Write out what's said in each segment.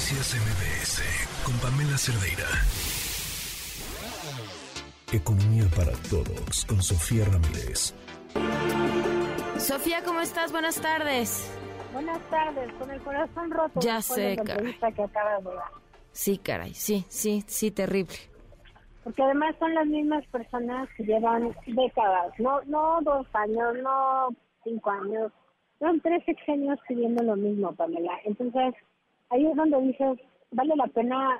Noticias MBS con Pamela Cerdeira. Economía para todos con Sofía Ramírez. Sofía, ¿cómo estás? Buenas tardes. Buenas tardes, con el corazón roto. Ya sé, caray. Que acabas de dar. Sí, caray, sí, sí, sí, terrible. Porque además son las mismas personas que llevan décadas, no, no dos años, no cinco años, son tres sexenios pidiendo lo mismo, Pamela. Entonces, ahí es donde dices, vale la pena,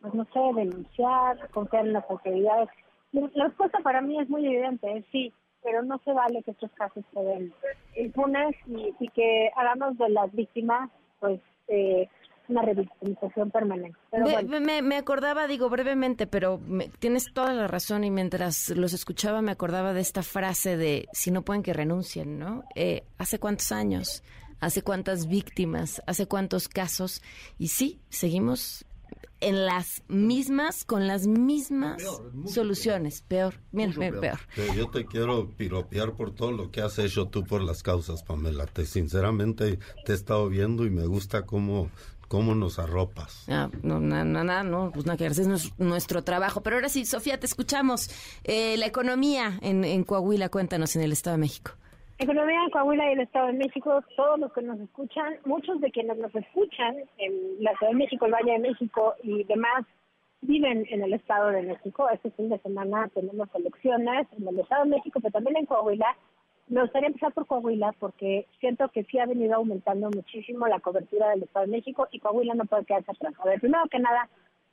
pues no sé, denunciar, confiar en las autoridades. La respuesta para mí es muy evidente, es sí, pero no se vale que estos casos se den impunes y, y que hagamos de las víctimas, pues, eh, una revictimización permanente. me, acordaba, digo brevemente, pero tienes toda la razón y mientras los escuchaba me acordaba de esta frase de si no pueden que renuncien, ¿no? Eh, ¿Hace cuántos años? ¿Hace cuántas víctimas? ¿Hace cuántos casos? Y sí, seguimos en las mismas, con las mismas soluciones. Peor, peor. peor. Yo te quiero piropear por todo lo que has hecho tú por las causas, Pamela. Te, sinceramente te he estado viendo y me gusta cómo ¿Cómo nos arropas? Ah, no, nada, no, no, pues nada que es nuestro, trabajo. Pero ahora sí, Sofía, te escuchamos. Eh, la economía en, en Coahuila, cuéntanos, en el Estado de México. Economía en Coahuila y el Estado de México, todos los que nos escuchan, muchos de quienes nos escuchan en la Ciudad de México, el Valle de México y demás, viven en el Estado de México. Este fin de semana tenemos elecciones en el Estado de México, pero también en Coahuila me gustaría empezar por Coahuila porque siento que sí ha venido aumentando muchísimo la cobertura del Estado de México y Coahuila no puede quedarse atrás. A ver, primero que nada,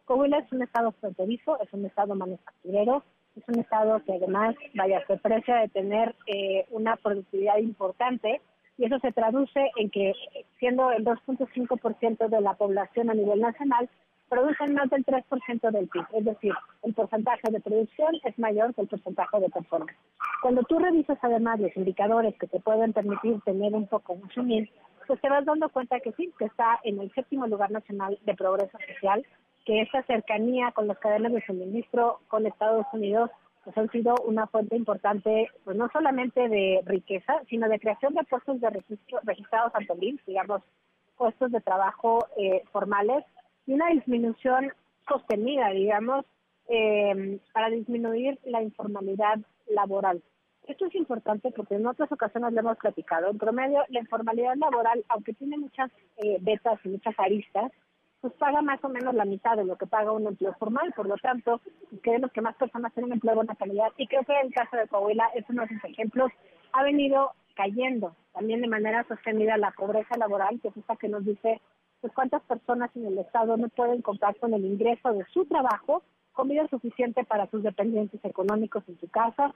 Coahuila es un estado fronterizo, es un estado manufacturero, es un estado que además, vaya, se precia de tener eh, una productividad importante y eso se traduce en que siendo el 2.5% de la población a nivel nacional, producen más del 3% del PIB, es decir, el porcentaje de producción es mayor que el porcentaje de personas. Cuando tú revisas además los indicadores que te pueden permitir tener un poco un sumir, pues te vas dando cuenta que sí, que está en el séptimo lugar nacional de progreso social, que esa cercanía con las cadenas de suministro con Estados Unidos pues han sido una fuente importante, pues no solamente de riqueza, sino de creación de puestos de registro registrados ante el digamos, puestos de trabajo eh, formales y una disminución sostenida, digamos, eh, para disminuir la informalidad laboral. Esto es importante porque en otras ocasiones lo hemos platicado. En promedio, la informalidad laboral, aunque tiene muchas eh, betas y muchas aristas, pues paga más o menos la mitad de lo que paga un empleo formal. Por lo tanto, queremos que más personas tengan un empleo de buena calidad. Y creo que en el caso de Coahuila es uno de esos ejemplos. Ha venido cayendo también de manera sostenida la pobreza laboral, que es esta que nos dice pues cuántas personas en el Estado no pueden contar con el ingreso de su trabajo comida suficiente para sus dependientes económicos en su casa.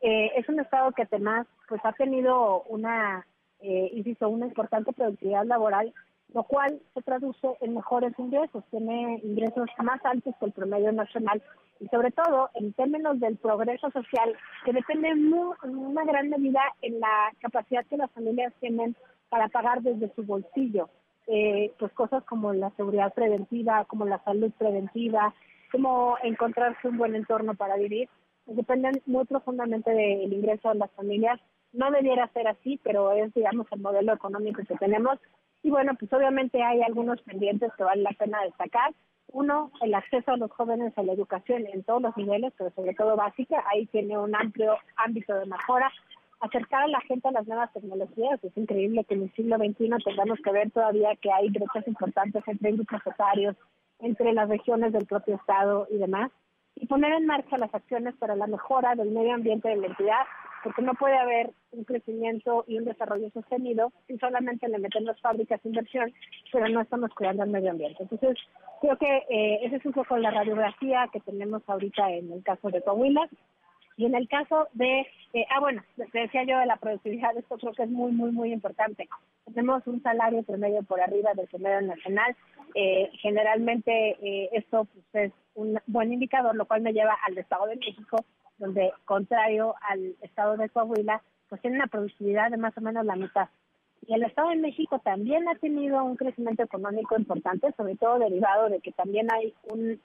Eh, es un Estado que además pues ha tenido una, eh, insisto, una importante productividad laboral, lo cual se traduce en mejores ingresos, tiene ingresos más altos que el promedio nacional y sobre todo en términos del progreso social, que depende en una gran medida en la capacidad que las familias tienen para pagar desde su bolsillo eh, pues cosas como la seguridad preventiva, como la salud preventiva, como encontrarse un buen entorno para vivir, pues dependen muy profundamente del ingreso de las familias. No debiera ser así, pero es, digamos, el modelo económico que tenemos. Y bueno, pues obviamente hay algunos pendientes que vale la pena destacar. Uno, el acceso a los jóvenes a la educación en todos los niveles, pero sobre todo básica. Ahí tiene un amplio ámbito de mejora acercar a la gente a las nuevas tecnologías. Es increíble que en el siglo XXI tengamos que ver todavía que hay brechas importantes entre grupos etarios, entre las regiones del propio Estado y demás, y poner en marcha las acciones para la mejora del medio ambiente de la entidad, porque no puede haber un crecimiento y un desarrollo sostenido si solamente le metemos fábricas de inversión, pero no estamos cuidando el medio ambiente. Entonces, creo que eh, es un poco la radiografía que tenemos ahorita en el caso de Coahuila. Y en el caso de, eh, ah bueno, te decía yo de la productividad, esto creo que es muy, muy, muy importante. Tenemos un salario promedio por arriba del promedio nacional. Eh, generalmente eh, esto pues, es un buen indicador, lo cual me lleva al Estado de México, donde contrario al Estado de Coahuila, pues tiene una productividad de más o menos la mitad. Y el Estado de México también ha tenido un crecimiento económico importante, sobre todo derivado de que también hay un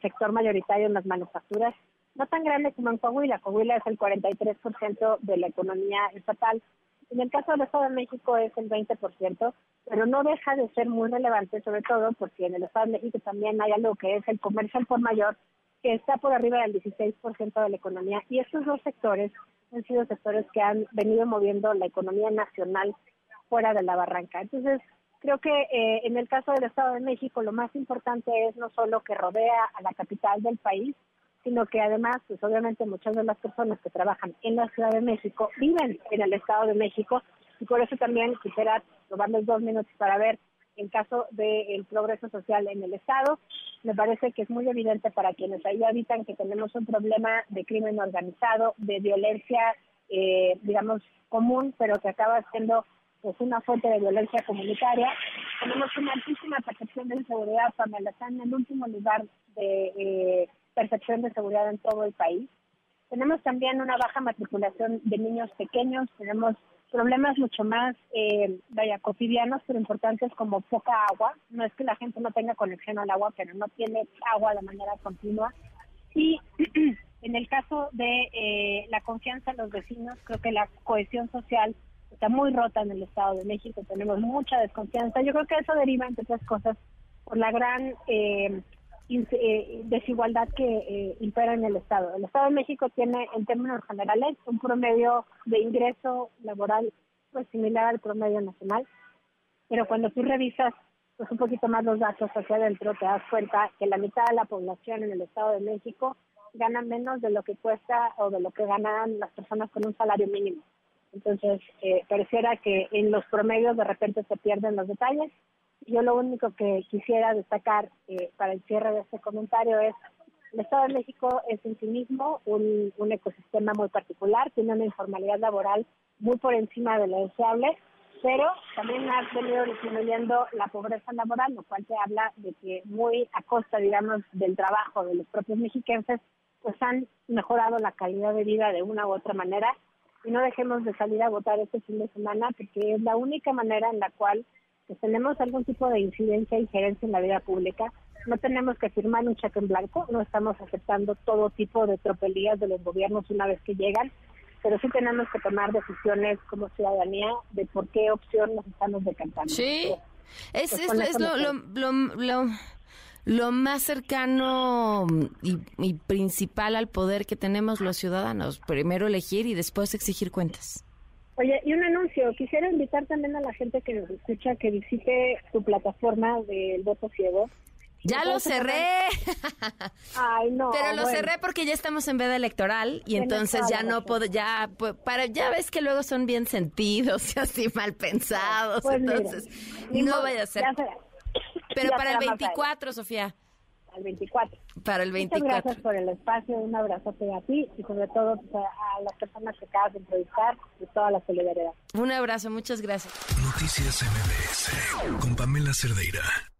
sector mayoritario en las manufacturas no tan grande como en Coahuila. Coahuila es el 43% de la economía estatal. En el caso del Estado de México es el 20%, pero no deja de ser muy relevante, sobre todo porque en el Estado de México también hay algo que es el comercio por mayor, que está por arriba del 16% de la economía. Y estos dos sectores han sido sectores que han venido moviendo la economía nacional fuera de la barranca. Entonces, creo que eh, en el caso del Estado de México lo más importante es no solo que rodea a la capital del país, sino que además, pues obviamente muchas de las personas que trabajan en la Ciudad de México viven en el Estado de México y por eso también quisiera tomarles dos minutos para ver el caso del progreso social en el Estado. Me parece que es muy evidente para quienes ahí habitan que tenemos un problema de crimen organizado, de violencia, eh, digamos, común, pero que acaba siendo pues una fuente de violencia comunitaria. Tenemos una altísima percepción de inseguridad, Pamela, está en el último lugar de eh, percepción de seguridad en todo el país. Tenemos también una baja matriculación de niños pequeños, tenemos problemas mucho más, eh, vaya, cotidianos, pero importantes como poca agua. No es que la gente no tenga conexión al agua, pero no tiene agua de manera continua. Y en el caso de eh, la confianza en los vecinos, creo que la cohesión social está muy rota en el Estado de México, tenemos mucha desconfianza. Yo creo que eso deriva, entre otras cosas, por la gran eh, desigualdad que eh, impera en el Estado. El Estado de México tiene, en términos generales, un promedio de ingreso laboral pues similar al promedio nacional, pero cuando tú revisas pues un poquito más los datos hacia adentro, te das cuenta que la mitad de la población en el Estado de México gana menos de lo que cuesta o de lo que ganan las personas con un salario mínimo. Entonces, eh, pareciera que en los promedios de repente se pierden los detalles yo lo único que quisiera destacar eh, para el cierre de este comentario es el Estado de México es en sí mismo un, un ecosistema muy particular, tiene una informalidad laboral muy por encima de lo deseable, pero también ha venido disminuyendo la pobreza laboral, lo cual te habla de que muy a costa, digamos, del trabajo de los propios mexiquenses, pues han mejorado la calidad de vida de una u otra manera. Y no dejemos de salir a votar este fin de semana, porque es la única manera en la cual que tenemos algún tipo de incidencia e injerencia en la vida pública, no tenemos que firmar un cheque en blanco, no estamos aceptando todo tipo de tropelías de los gobiernos una vez que llegan, pero sí tenemos que tomar decisiones como ciudadanía de por qué opción nos estamos decantando. Sí, es, pues lo, lo, más cercano y, y principal al poder que tenemos los ciudadanos, primero elegir y después exigir cuentas. Oye, y un anuncio. Quisiera invitar también a la gente que nos escucha que visite tu plataforma del voto ciego. Ya lo cerré. Ay, no. Pero lo cerré porque ya estamos en veda electoral y entonces ya no puedo, ya, para, ya ves que luego son bien sentidos y así mal pensados. Pues entonces, no vaya a ser. Pero para el 24, Sofía al 24. Para el 24. Muchas gracias por el espacio, un abrazo a ti y sobre todo pues, a las personas que acabas de entrevistar y toda la solidaridad. Un abrazo, muchas gracias. Noticias MBS con Pamela Cerdeira.